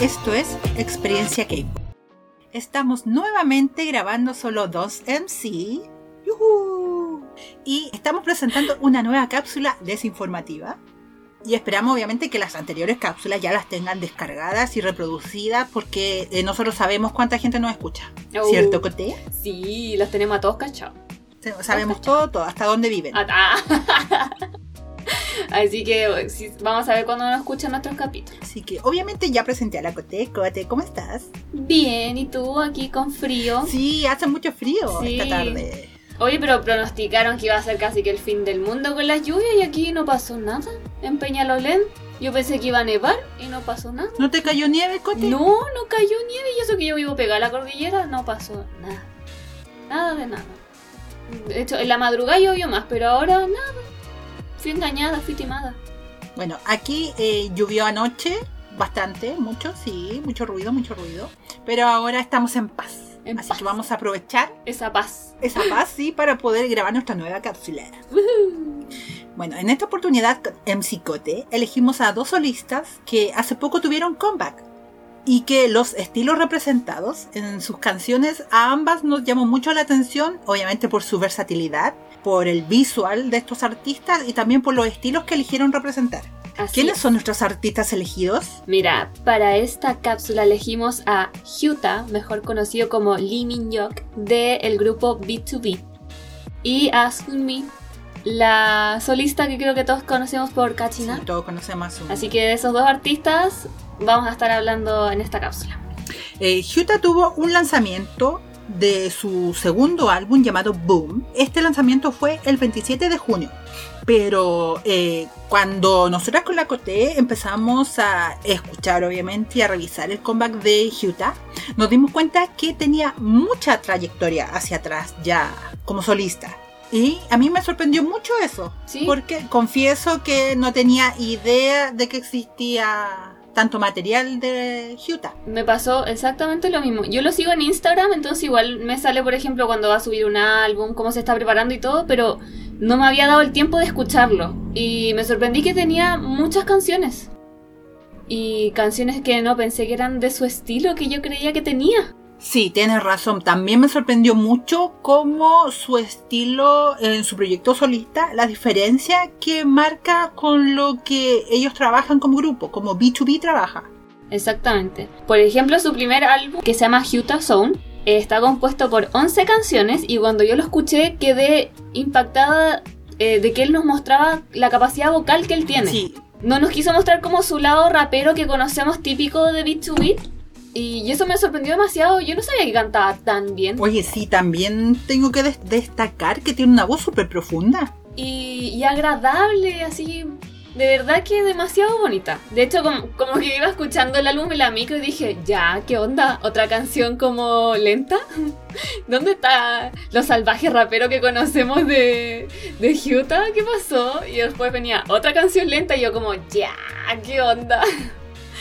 Esto es Experiencia K-Pop. Estamos nuevamente grabando solo dos MC. ¡Yujú! Y estamos presentando una nueva cápsula desinformativa. Y esperamos obviamente que las anteriores cápsulas ya las tengan descargadas y reproducidas porque eh, nosotros sabemos cuánta gente nos escucha. Uh. ¿Cierto, Cote? Sí, los tenemos a todos cachados. Sabemos todo, todo, hasta dónde viven. Así que sí, vamos a ver cuándo nos escuchan nuestros capítulos. Así que obviamente ya presenté a la Cote. Cote, ¿cómo estás? Bien, ¿y tú aquí con frío? Sí, hace mucho frío Sí. esta tarde. Oye, pero pronosticaron que iba a ser casi que el fin del mundo con las lluvias y aquí no pasó nada. En Peñalolén yo pensé que iba a nevar y no pasó nada. ¿No te cayó nieve, Cote? No, no cayó nieve y eso que yo vivo pegada a la cordillera, no pasó nada. Nada de nada. De hecho, en la madrugada llovió más, pero ahora nada. Fui engañada, fui timada. Bueno, aquí eh, llovió anoche bastante, mucho, sí, mucho ruido, mucho ruido. Pero ahora estamos en paz. En Así paz. que vamos a aprovechar Esa paz. esa paz, sí, para poder grabar nuestra nueva cápsula. Bueno, en esta oportunidad, con MC Cote, elegimos a dos solistas que hace poco tuvieron comeback. Y que los estilos representados en sus canciones a ambas nos llamó mucho la atención, obviamente por su versatilidad, por el visual de estos artistas y también por los estilos que eligieron representar. Así ¿Quiénes es. son nuestros artistas elegidos? Mira, para esta cápsula elegimos a Hyuta, mejor conocido como Lee Min-hyuk, del grupo B2B. Y a Sunmi, la solista que creo que todos conocemos por Kachina. Sí, todos conocemos a su... Así que de esos dos artistas vamos a estar hablando en esta cápsula. Eh, Hyuta tuvo un lanzamiento de su segundo álbum llamado Boom. Este lanzamiento fue el 27 de junio. Pero eh, cuando nosotras con la Coté empezamos a escuchar, obviamente, y a revisar el comeback de Hyuta, nos dimos cuenta que tenía mucha trayectoria hacia atrás ya como solista. Y a mí me sorprendió mucho eso. Sí. Porque confieso que no tenía idea de que existía tanto material de Hyuta. Me pasó exactamente lo mismo. Yo lo sigo en Instagram, entonces igual me sale, por ejemplo, cuando va a subir un álbum, cómo se está preparando y todo, pero no me había dado el tiempo de escucharlo. Y me sorprendí que tenía muchas canciones. Y canciones que no pensé que eran de su estilo, que yo creía que tenía. Sí, tienes razón. También me sorprendió mucho cómo su estilo en su proyecto solista, la diferencia que marca con lo que ellos trabajan como grupo, como B2B trabaja. Exactamente. Por ejemplo, su primer álbum, que se llama Hyuta Zone, está compuesto por 11 canciones y cuando yo lo escuché quedé impactada eh, de que él nos mostraba la capacidad vocal que él tiene. Sí, No nos quiso mostrar como su lado rapero que conocemos típico de Beat to Beat. Y eso me sorprendió demasiado. Yo no sabía que cantaba tan bien. oye, sí, también tengo que des- destacar que tiene una voz súper profunda. Y, y agradable, así. De verdad que demasiado bonita. De hecho, como, como que iba escuchando el álbum en la micro y dije, ya, ¿qué onda? ¿Otra canción como lenta? ¿Dónde está lo salvaje rapero que conocemos de, de Hyuta? ¿Qué pasó? Y después venía otra canción lenta y yo como, ya, ¿qué onda?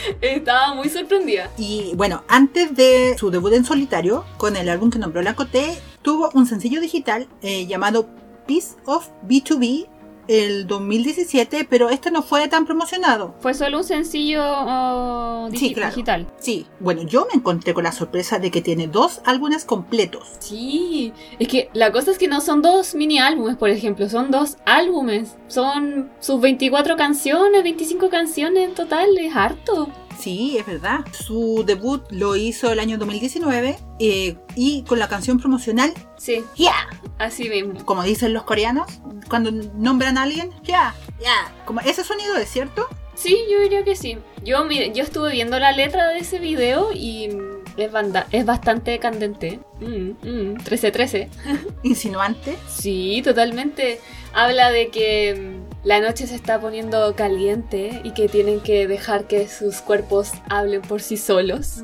Estaba muy sorprendida. Y bueno, antes de su debut en solitario, con el álbum que nombró la Coté, tuvo un sencillo digital eh, llamado Piece of B2B el 2017, pero este no fue tan promocionado. Fue solo un sencillo oh, digi- Sí, claro. digital. Sí, bueno, yo me encontré con la sorpresa de que tiene dos álbumes completos. Sí, es que la cosa es que no son dos mini álbumes, por ejemplo, son dos álbumes. Son sus 24 canciones, 25 canciones en total, es harto. Sí, es verdad. Su debut lo hizo el año 2019 eh, y con la canción promocional Sí, Yeah, así mismo. como dicen los coreanos cuando nombran a alguien, Yeah, Yeah. Como ese sonido es cierto. Sí, yo diría que sí. Yo, mire, yo estuve viendo la letra de ese video y mm, es, banda- es bastante candente. Mm, mm, 13-13. Insinuante. Sí, totalmente. Habla de que mm, la noche se está poniendo caliente y que tienen que dejar que sus cuerpos hablen por sí solos.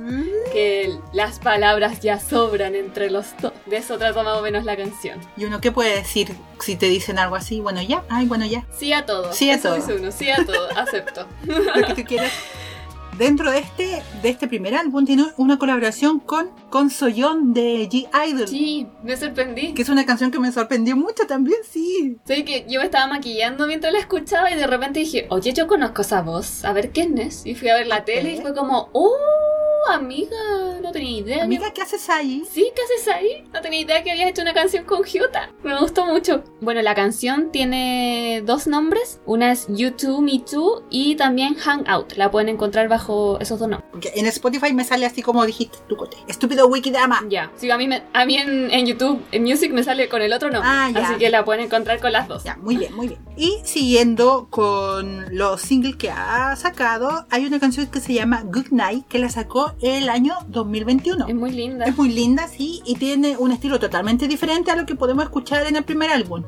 Que las palabras ya sobran entre los dos. De eso trata más o menos la canción. Y uno, ¿qué puede decir si te dicen algo así? Bueno, ya. Ay, bueno, ya. Sí a todo. Sí a Eso todo. dice uno. Sí a todo. Acepto. Lo que tú quieras. Dentro de este, de este primer álbum tiene una colaboración con, con Soyeon de G-Idol. Sí, me sorprendí. Que es una canción que me sorprendió mucho también, sí. Sí, que yo me estaba maquillando mientras la escuchaba y de repente dije, oye, yo conozco esa voz, a ver quién es. Y fui a ver la tele y fue como, amiga, no tenía idea. Amiga, ¿qué haces ahí? Sí, ¿qué haces ahí? No tenía idea que habías hecho una canción con Hyuta. Me gustó mucho. Bueno, la canción tiene dos nombres. Una es You Too, Me Too y también Hangout. La pueden encontrar bajo esos dos nombres. En Spotify me sale así como dijiste tú, Cote. Estúpido Wikidama. Ya. Sí, a mí, me, a mí en, en, YouTube, en Music me sale con el otro nombre. Ah, ya. Así que la pueden encontrar con las dos. Ya, muy bien, muy bien. Y siguiendo con los singles que ha sacado, hay una canción que se llama Good Night que la sacó el año 2021. Es muy linda. Es muy linda, sí, y tiene un estilo totalmente diferente a lo que podemos escuchar en el primer álbum.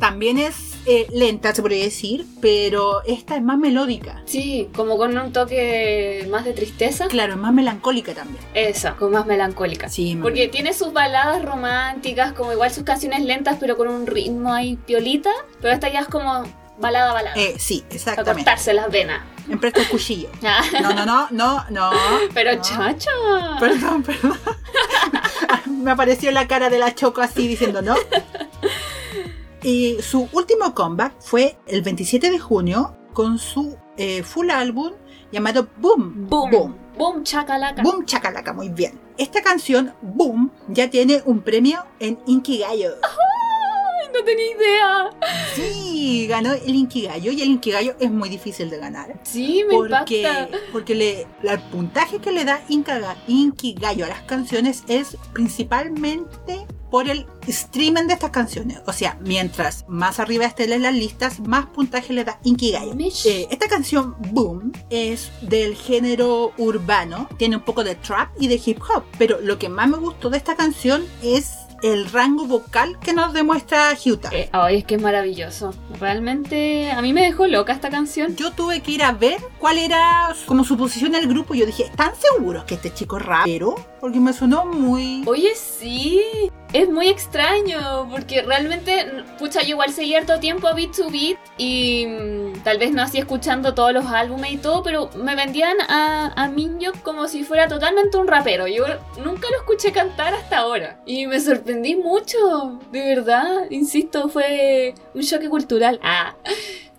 También es eh, lenta, se podría decir, pero esta es más melódica. Sí, como con un toque más de tristeza. Claro, es más melancólica también. Esa, como más melancólica. Sí, Porque tiene sus baladas románticas, como igual sus canciones lentas, pero con un ritmo ahí piolita. Pero esta ya es como balada, balada. Eh, sí, exactamente. cortarse las venas. En presto el cuchillo. No, no, no, no, no. Pero no. chacha. Perdón, perdón. Me apareció la cara de la Choco así diciendo no. Y su último comeback fue el 27 de junio con su eh, full álbum llamado Boom. Boom. Boom. Boom, chacalaca. Boom Chacalaca, muy bien. Esta canción, Boom, ya tiene un premio en Inkigayo. Ay, no tenía idea. Sí, ganó el Inkigayo y el Inkigayo es muy difícil de ganar. Sí, me Porque, impacta. porque le, el puntaje que le da Inkaga- Inkigayo a las canciones es principalmente por el streaming de estas canciones. O sea, mientras más arriba estén en las listas, más puntaje le da Inkigayo. Eh, esta canción, Boom, es del género urbano, tiene un poco de trap y de hip hop, pero lo que más me gustó de esta canción es el rango vocal que nos demuestra Hyuta. Eh, ay, es que es maravilloso. Realmente a mí me dejó loca esta canción. Yo tuve que ir a ver cuál era como su posición en el grupo. Yo dije, ¿están seguros que este chico es rapero? Porque me sonó muy... Oye, sí. Es muy extraño, porque realmente, pucha, yo igual seguí tiempo a Beat to Beat y mm, tal vez no así escuchando todos los álbumes y todo, pero me vendían a, a Minhyuk como si fuera totalmente un rapero. Yo nunca lo escuché cantar hasta ahora y me sorprendí mucho, de verdad, insisto, fue un choque cultural. Ah.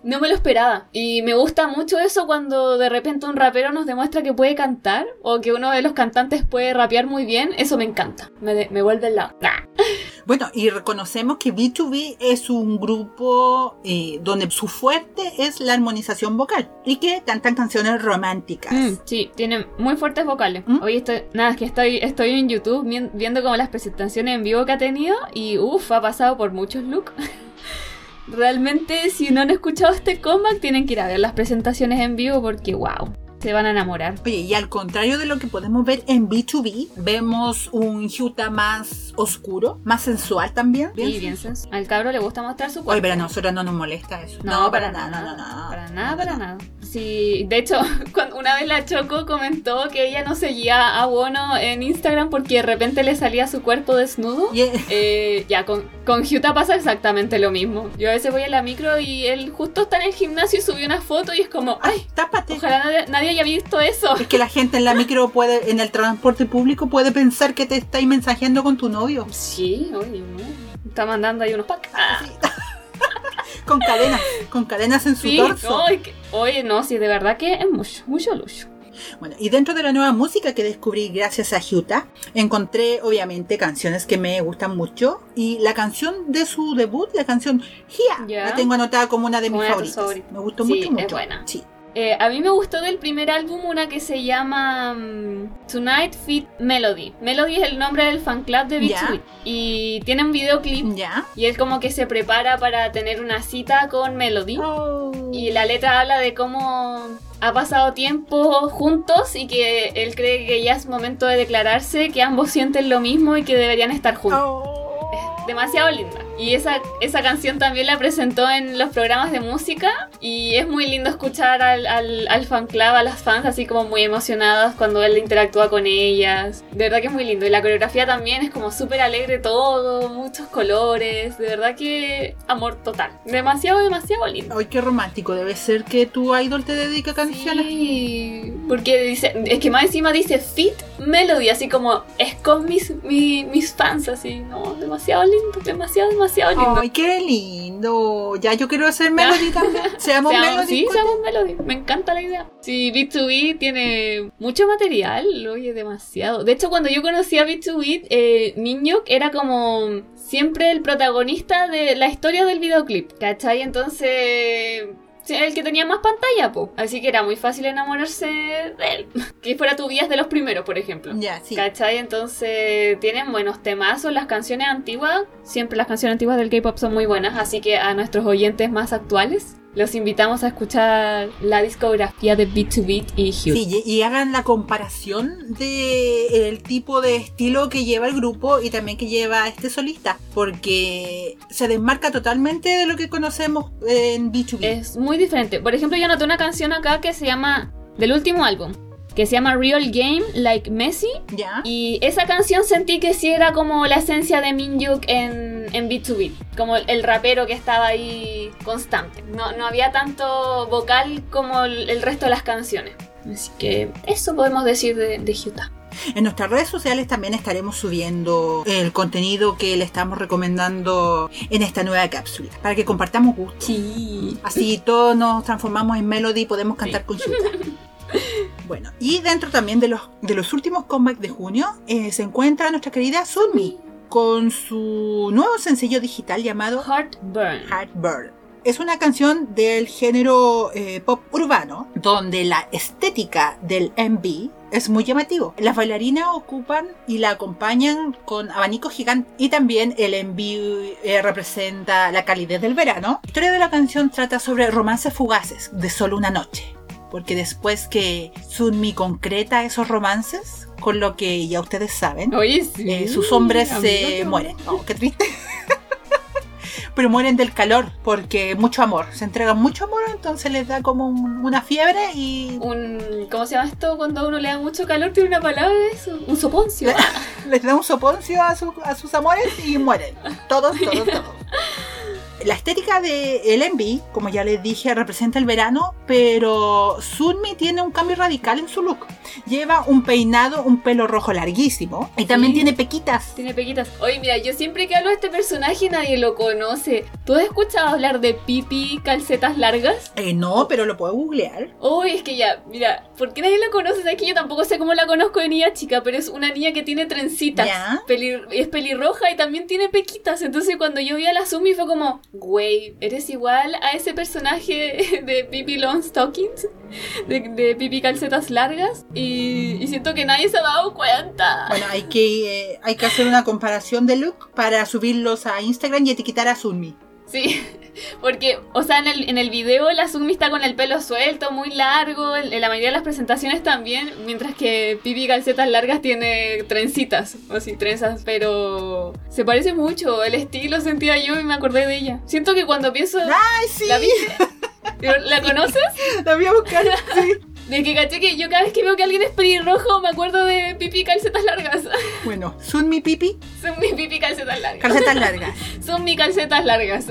No me lo esperaba. Y me gusta mucho eso cuando de repente un rapero nos demuestra que puede cantar o que uno de los cantantes puede rapear muy bien. Eso me encanta. Me, de- me vuelve al lado. Bueno, y reconocemos que B2B es un grupo eh, donde su fuerte es la armonización vocal y que cantan canciones románticas. Mm, sí, tiene muy fuertes vocales. ¿Mm? Hoy estoy, nada, es que estoy, estoy en YouTube vi- viendo como las presentaciones en vivo que ha tenido y uff, ha pasado por muchos looks. Realmente, si no han escuchado este comeback, tienen que ir a ver las presentaciones en vivo porque wow, se van a enamorar. Oye, y al contrario de lo que podemos ver en B2B, vemos un Hyuta más oscuro, más sensual también. Bien sens- Al cabro le gusta mostrar su cuerpo. Oye, pero a nosotros no nos molesta eso. No, para, nada, no, no, no. Para nada, para nada. Sí, de hecho, cuando una vez la Choco comentó que ella no seguía a Bono en Instagram porque de repente le salía su cuerpo desnudo. Y, eh, ya, con, con Hyuta pasa exactamente lo mismo. Yo a veces voy a la micro y él justo está en el gimnasio y subió una foto y es como, ay, ay, tápate. ojalá nadie, nadie haya visto eso. Es que la gente en la micro puede, en el transporte público puede pensar que te estáis mensajeando con tu novio. Sí, oye. Está mandando ahí unos packs. Ah, Con cadenas, con cadenas en su sí, torso. oye, oye, no, sí, de verdad que es mucho, mucho lucho. Bueno, y dentro de la nueva música que descubrí gracias a Hyuta, encontré obviamente canciones que me gustan mucho. Y la canción de su debut, la canción Hia, Ya. la tengo anotada como una de mis Una favoritas. favoritas. Me gustó Sí, mucho, es mucho. buena. Sí. Eh, a mí me gustó del primer álbum una que se llama mm, Tonight Fit Melody. Melody es el nombre del fan club de Ya. B2B. Y tiene un videoclip. ¿Ya? Y él como que se prepara para tener una cita con Melody. Oh. Y la letra habla de cómo ha pasado tiempo juntos y que él cree que ya es momento de declararse, que ambos sienten lo mismo y que deberían estar juntos. Oh. Es demasiado linda. Y esa, esa canción también la presentó en los programas de música. Y es muy lindo escuchar al, al, al fan club, a las fans así como muy emocionadas cuando él interactúa con ellas. De verdad que es muy lindo. Y la coreografía también es como súper alegre todo, muchos colores. De verdad que amor total. Demasiado, demasiado lindo. Ay, qué romántico. Debe ser que tu idol te dedica canciones. Sí, porque dice, es que más encima dice Fit Melody, así como es con mis, mi- mis fans, así, no, demasiado lindo, demasiado, demasiado lindo. Ay, qué lindo. Ya yo quiero hacer Melody también. Seamos Seamos- Melody. sí, seamos Melody, me encanta la idea. Sí, B2B tiene mucho material, oye, demasiado. De hecho, cuando yo conocí a B2B, eh, era como siempre el protagonista de la historia del videoclip, ¿cachai? Entonces... El que tenía más pantalla, po. Así que era muy fácil enamorarse de él. Que fuera tu vías de los primeros, por ejemplo. Ya, sí. ¿Cachai? Entonces tienen buenos temazos. Las canciones antiguas, siempre las canciones antiguas del K-pop son muy buenas. Así que a nuestros oyentes más actuales, los invitamos a escuchar la discografía de B2B y Hugh. Sí, y, hagan la comparación de el tipo de estilo que lleva el grupo y también que lleva este solista, porque se desmarca totalmente de lo que conocemos en B2B. Es muy diferente. Por ejemplo, yo noté una canción acá que se llama, del último álbum, que se llama Real Game Like Messi. ¿Ya? Y esa canción sentí que sí era como la esencia de Minhyuk en, en B2B, como el, el rapero que estaba ahí constante. No, no había tanto vocal como el, el resto de las canciones. Así que eso podemos decir de, de Hyuta. En nuestras redes sociales también estaremos subiendo el contenido que le estamos recomendando en esta nueva cápsula, para que compartamos gustos. Sí. Así todos nos transformamos en Melody y podemos cantar con Yuta. Bueno, y dentro también de los, de los últimos comebacks de junio eh, se encuentra nuestra querida Sunmi con su nuevo sencillo digital llamado Heartburn. Heartburn. Es una canción del género eh, pop urbano, donde la estética del MV es muy llamativo. Las bailarinas ocupan y la acompañan con abanicos gigantes y también el MV eh, representa la calidez del verano. La historia de la canción trata sobre romances fugaces de solo una noche, porque después que Sunmi concreta esos romances, con lo que ya ustedes saben, Oye, sí. eh, sus hombres se qué mueren. Oh, qué triste. Pero mueren del calor porque mucho amor. Se entregan mucho amor, entonces les da como un- una fiebre y Un, ¿Cómo se llama esto? Cuando a uno le da mucho calor, tiene una palabra de eso. Un soponcio. les da un soponcio a, su- a sus amores y mueren. Todos, todos, todos. La estética de el Envy, como ya les dije, representa el verano, pero Sunmi tiene un cambio radical en su look. Lleva un peinado, un pelo rojo larguísimo y también Sí. tiene pequitas. Tiene pequitas. Oye, mira, yo siempre que hablo de este personaje nadie lo conoce. ¿Tú has escuchado hablar de Pipi calcetas largas? Eh, no, pero lo puedo googlear. Uy, es que ya, mira, ¿por qué nadie la conoce? Es que yo tampoco sé cómo la conozco de niña chica, pero es una niña que tiene trencitas. Ya. Pelir- es pelirroja y también tiene pequitas. Entonces cuando yo vi a la Sumi fue como, güey, eres igual a ese personaje de Pipi Long Stockings, de, de Pipi calcetas largas. Y, y siento que nadie se ha dado cuenta. Bueno, hay que, eh, hay que hacer una comparación de look para subirlos a Instagram y etiquetar a Sunmi. Sí, porque, o sea, en el, en el video la Sumi está con el pelo suelto, muy largo, en, en la mayoría de las presentaciones también, mientras que Pipi Calcetas Largas tiene trencitas, o sí, trenzas, pero se parece mucho, el estilo sentía yo y me acordé de ella. Siento que cuando pienso... ¡Ay, sí! ¿La? ¿La conoces? La voy a buscar, sí. De que caché que yo cada vez que veo que alguien es pelirrojo me acuerdo de Pipi Calcetas Largas. Bueno, Sunmi Pipi, Son mis Pipi Calcetas Largas. calcetas largas. Son mis calcetas largas.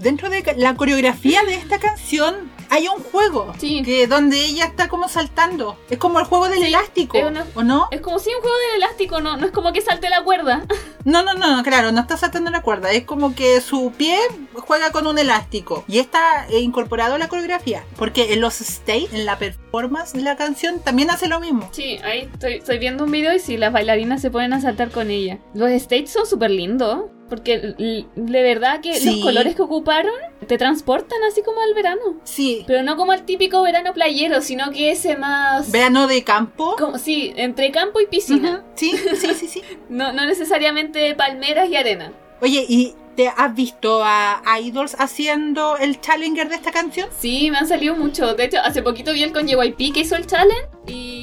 Dentro de la coreografía de esta canción hay un juego Sí. que donde ella está como saltando. Es como el juego del Sí, elástico, una- ¿o no? Es como si un juego del elástico, no, no es como que salte la cuerda. No, no, no, claro, no está saltando la cuerda. Es como que su pie juega con un elástico. Y está eh, incorporado a la coreografía. Porque en los stage, en la performance de la canción, también hace lo mismo. Sí, ahí estoy, estoy viendo un video y sí, las bailarinas se pueden a saltar con ella. Los stages son súper lindos, porque de verdad que Sí. los colores que ocuparon te transportan así como al verano. Sí. Pero no como al típico verano playero, sino que ese más... Verano de campo. como, sí, entre campo y piscina. Ujú, Sí, sí, sí, sí. no, no necesariamente palmeras y arena. Oye, ¿y has visto a Idols haciendo el challenger de esta canción? Sí, me han salido mucho. De hecho, hace poquito vi el con JYP que hizo el challenge y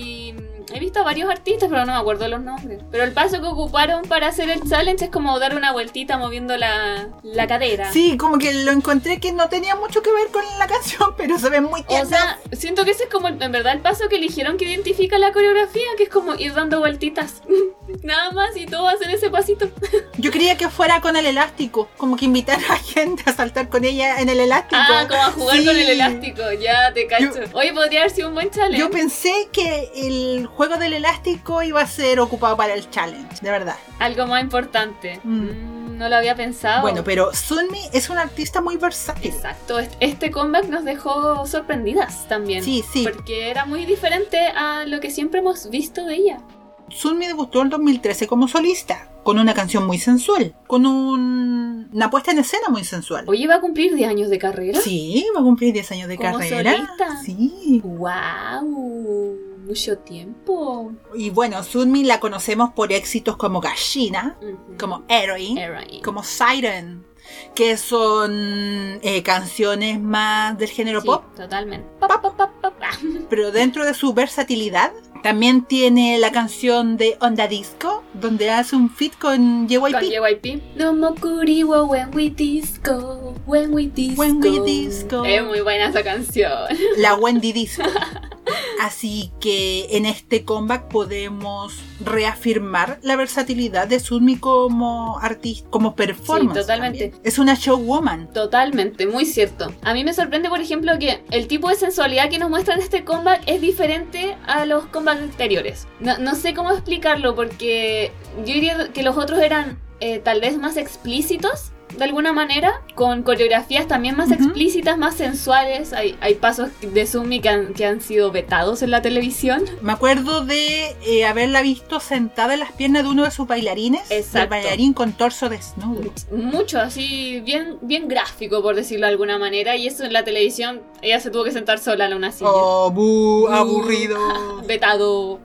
He visto a varios artistas, pero no me acuerdo los nombres. Pero el paso que ocuparon para hacer el challenge es como dar una vueltita moviendo la, la cadera. Sí, como que lo encontré que no tenía mucho que ver con la canción, pero se ve muy O tierno. sea, siento que ese es como en verdad el paso que eligieron que identifica la coreografía, que es como ir dando vueltitas. Nada más y todo hacen ese pasito. Yo quería que fuera con el elástico, como que invitar a gente a saltar con ella en el elástico. Ah, como a jugar Sí. con el elástico, ya te cacho. Yo- Oye, podría haber sido un buen challenge. Yo pensé que el juego del elástico iba a ser ocupado para el challenge, de verdad. Algo más importante. Mm. Mm, no lo había pensado. Bueno, pero Sunmi es una artista muy versátil. Exacto, est- este comeback nos dejó sorprendidas también. Sí, sí. Porque era muy diferente a lo que siempre hemos visto de ella. Sunmi debutó en 2013 como solista, con una canción muy sensual, con un- una puesta en escena muy sensual. Oye, va a cumplir 10 años de carrera. Sí, va a cumplir 10 años de ¿Como carrera. solista? Sí. ¡Wow! Mucho tiempo. Y bueno, Sunmi la conocemos por éxitos como Gashina, Ujú. como Heroine, Heroine. como Siren, que son eh, canciones más del género Sí, pop, Totalmente. Pop, pop, pop, pop. Ah. pero dentro de su versatilidad también tiene la canción de Onda Disco, donde hace un feat con JYP. Con JYP. No mokuriwo when we disco. When we disco. When we disco. Es muy buena esa canción. la Wendy Disco. Así que en este comeback podemos reafirmar la versatilidad de Sunmi como artista, como performance. Sí, totalmente. también. Es una showwoman. Totalmente, muy cierto. A mí me sorprende, por ejemplo, que el tipo de sensualidad que nos muestra en este comeback es diferente a los comebacks anteriores. No, no sé cómo explicarlo, porque yo diría que los otros eran eh, tal vez más explícitos. De alguna manera, con coreografías también más explícitas, más sensuales. Hay, hay pasos de Sumi que han, que han sido vetados en la televisión. Me acuerdo de eh, haberla visto sentada en las piernas de uno de sus bailarines. Exacto. El bailarín con torso desnudo. Mucho, así, bien, bien gráfico, por decirlo de alguna manera. Y eso en la televisión, ella se tuvo que sentar sola en una silla. Oh, bu, Bu. aburrido. Vetado.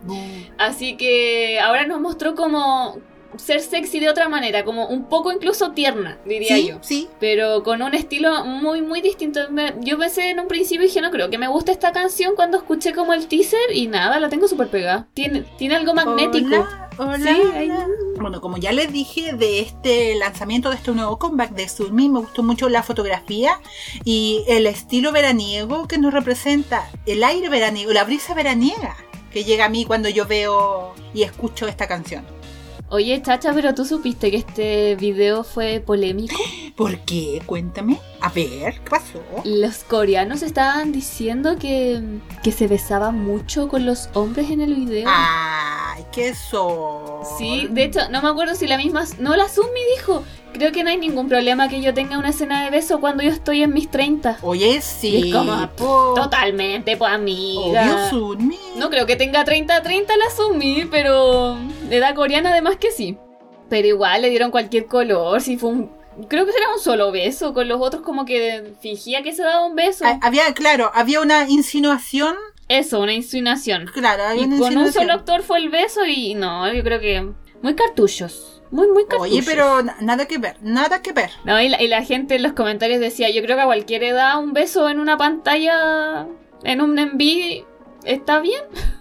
Así que ahora nos mostró como ser sexy de otra manera, como un poco incluso tierna, diría Sí, yo. sí. Pero con un estilo muy, muy distinto. Me- yo pensé en un principio y dije, no creo que me guste esta canción cuando escuché como el teaser y nada, la tengo súper pegada. Tiene, tiene algo magnético. Hola, hola, Sí, hola. Bueno, como ya les dije, de este lanzamiento de este nuevo comeback de Sunmi, me gustó mucho la fotografía y el estilo veraniego que nos representa, el aire veraniego, la brisa veraniega que llega a mí cuando yo veo y escucho esta canción. Oye, chacha, pero tú supiste que este video fue polémico. ¿Por qué? Cuéntame. A ver, ¿qué pasó? Los coreanos estaban diciendo que, que se besaba mucho con los hombres en el video. Ay, qué son. Sí, de hecho, no me acuerdo si la misma. No, la Sumi dijo. Creo que no hay ningún problema que yo tenga una escena de beso cuando yo estoy en mis 30. Oye, sí. Es como, po. Totalmente, pues amiga. Obvio, Sunmi. No creo que tenga 30-30 la Sumi, pero de edad coreana además que sí. Pero igual le dieron cualquier color, si fue un... Creo que era un solo beso, con los otros como que fingía que se daba un beso. Ah, Había, claro, había una insinuación. Eso, una insinuación. Claro, había Y una con un solo actor fue el beso y no, yo creo que... Muy cartuchos. Muy, muy cartuchos. Oye, pero na- nada que ver, nada que ver. No, y la, y la gente en los comentarios decía, yo creo que a cualquier edad un beso en una pantalla, en un enví, está bien.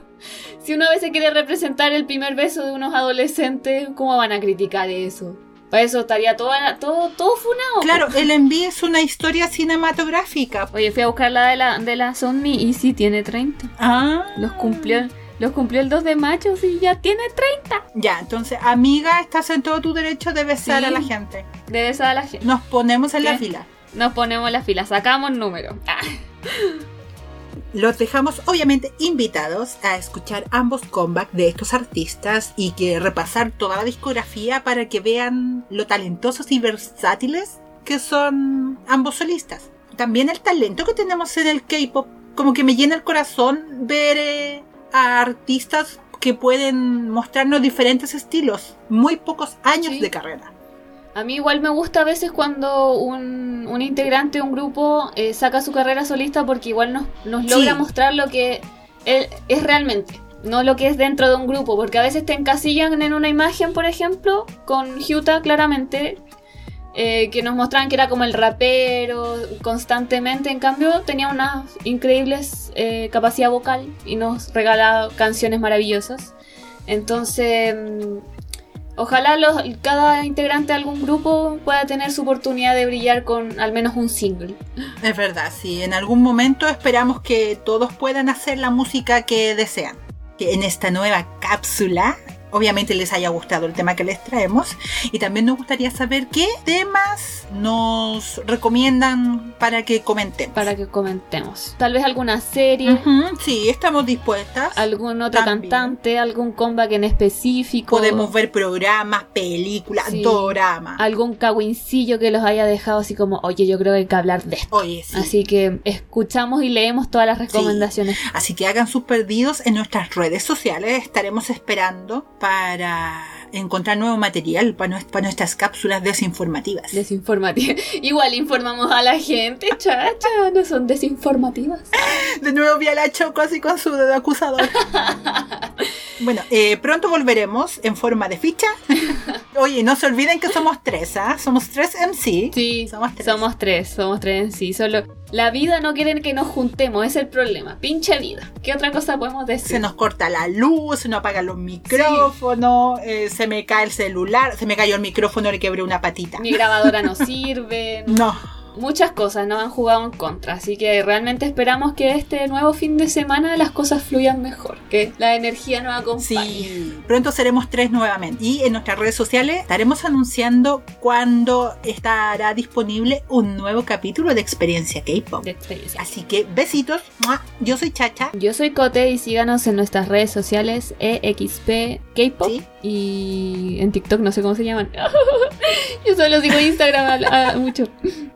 si uno a veces quiere representar el primer beso de unos adolescentes, ¿cómo van a criticar eso? Para eso estaría todo, todo, todo funado. Claro, el envío es una historia cinematográfica. Oye, fui a buscar la de la, de la y sí tiene 30. Ah. Los cumplió, los cumplió el 2 de mayo y ya tiene 30. Ya, entonces, amiga, estás en todo tu derecho de besar Sí. a la gente. Debe ser a la gente. Nos ponemos en la fila. Nos ponemos la fila, sacamos número. Ah. Los dejamos obviamente invitados a escuchar ambos comebacks de estos artistas y que repasar toda la discografía para que vean lo talentosos y versátiles que son ambos solistas. También el talento que tenemos en el K-pop, como que me llena el corazón ver eh, a artistas que pueden mostrarnos diferentes estilos, muy pocos años Sí. de carrera. A mí igual me gusta a veces cuando un, un integrante de un grupo eh, saca su carrera solista porque igual nos, nos Sí. logra mostrar lo que él es realmente, no lo que es dentro de un grupo, porque a veces te encasillan en una imagen, por ejemplo, con Hyuta claramente. eh, que nos mostraban que era como el rapero constantemente, en cambio tenía una increíble eh, capacidad vocal y nos regalaba canciones maravillosas. Entonces, mm, ojalá cada integrante de algún grupo pueda tener su oportunidad de brillar con al menos un single. Es verdad, sí, en algún momento esperamos que todos puedan hacer la música que desean. En esta nueva cápsula obviamente les haya gustado el tema que les traemos y también nos gustaría saber qué temas nos recomiendan para que comentemos. Para que comentemos. Tal vez alguna serie. Sí, estamos dispuestas. Algún otro También. cantante, algún comeback en específico. Podemos ver programas, películas, Sí. doramas. Algún caguincillo que los haya dejado así como, oye, yo creo que hay que hablar de esto. Oye, sí. Así que escuchamos y leemos todas las recomendaciones. Así que hagan sus pedidos en nuestras redes sociales. Estaremos esperando para encontrar nuevo material para, para nuestras cápsulas desinformativas. Desinformativas. Igual informamos a la gente, chacha, no son desinformativas. De nuevo vi a la Choco así con su dedo acusador. bueno, eh, pronto volveremos en forma de ficha. Oye, no se olviden que somos tres, ¿ah? Somos tres MC. Sí, Somos tres. somos tres, somos tres en sí. Solo la vida no quiere que nos juntemos, es el problema. Pinche vida. ¿Qué otra cosa podemos decir? Se nos corta la luz, se nos apagan los micrófonos, eh, se me cae el celular, se me cayó el micrófono, le quebré una patita. Mi grabadora no sirve. No, Muchas cosas nos han jugado en contra, así que realmente esperamos que este nuevo fin de semana las cosas fluyan mejor, que la energía nos acompañe. sí, pronto seremos tres nuevamente. Y en nuestras redes sociales estaremos anunciando cuándo estará disponible un nuevo capítulo de Experiencia K-Pop. Así que besitos. Yo soy Chacha. Yo soy Cote y síganos en nuestras redes sociales EXP K-Pop Sí. y en TikTok no sé cómo se llaman. Yo solo sigo Instagram a- a mucho.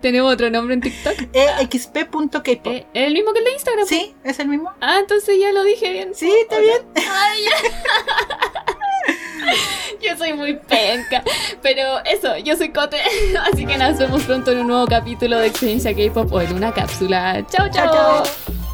Tenemos otro nombre en TikTok. exp.kpop. Eh, ¿Es el mismo que el de Instagram? Sí, es el mismo. Ah, entonces ya lo dije bien. Sí, está bien. Ay. Yo soy muy penca. Pero eso, yo soy Cote. Así que nos vemos pronto en un nuevo capítulo de Experiencia K-Pop o en una cápsula. chao. Chao, chao. chao.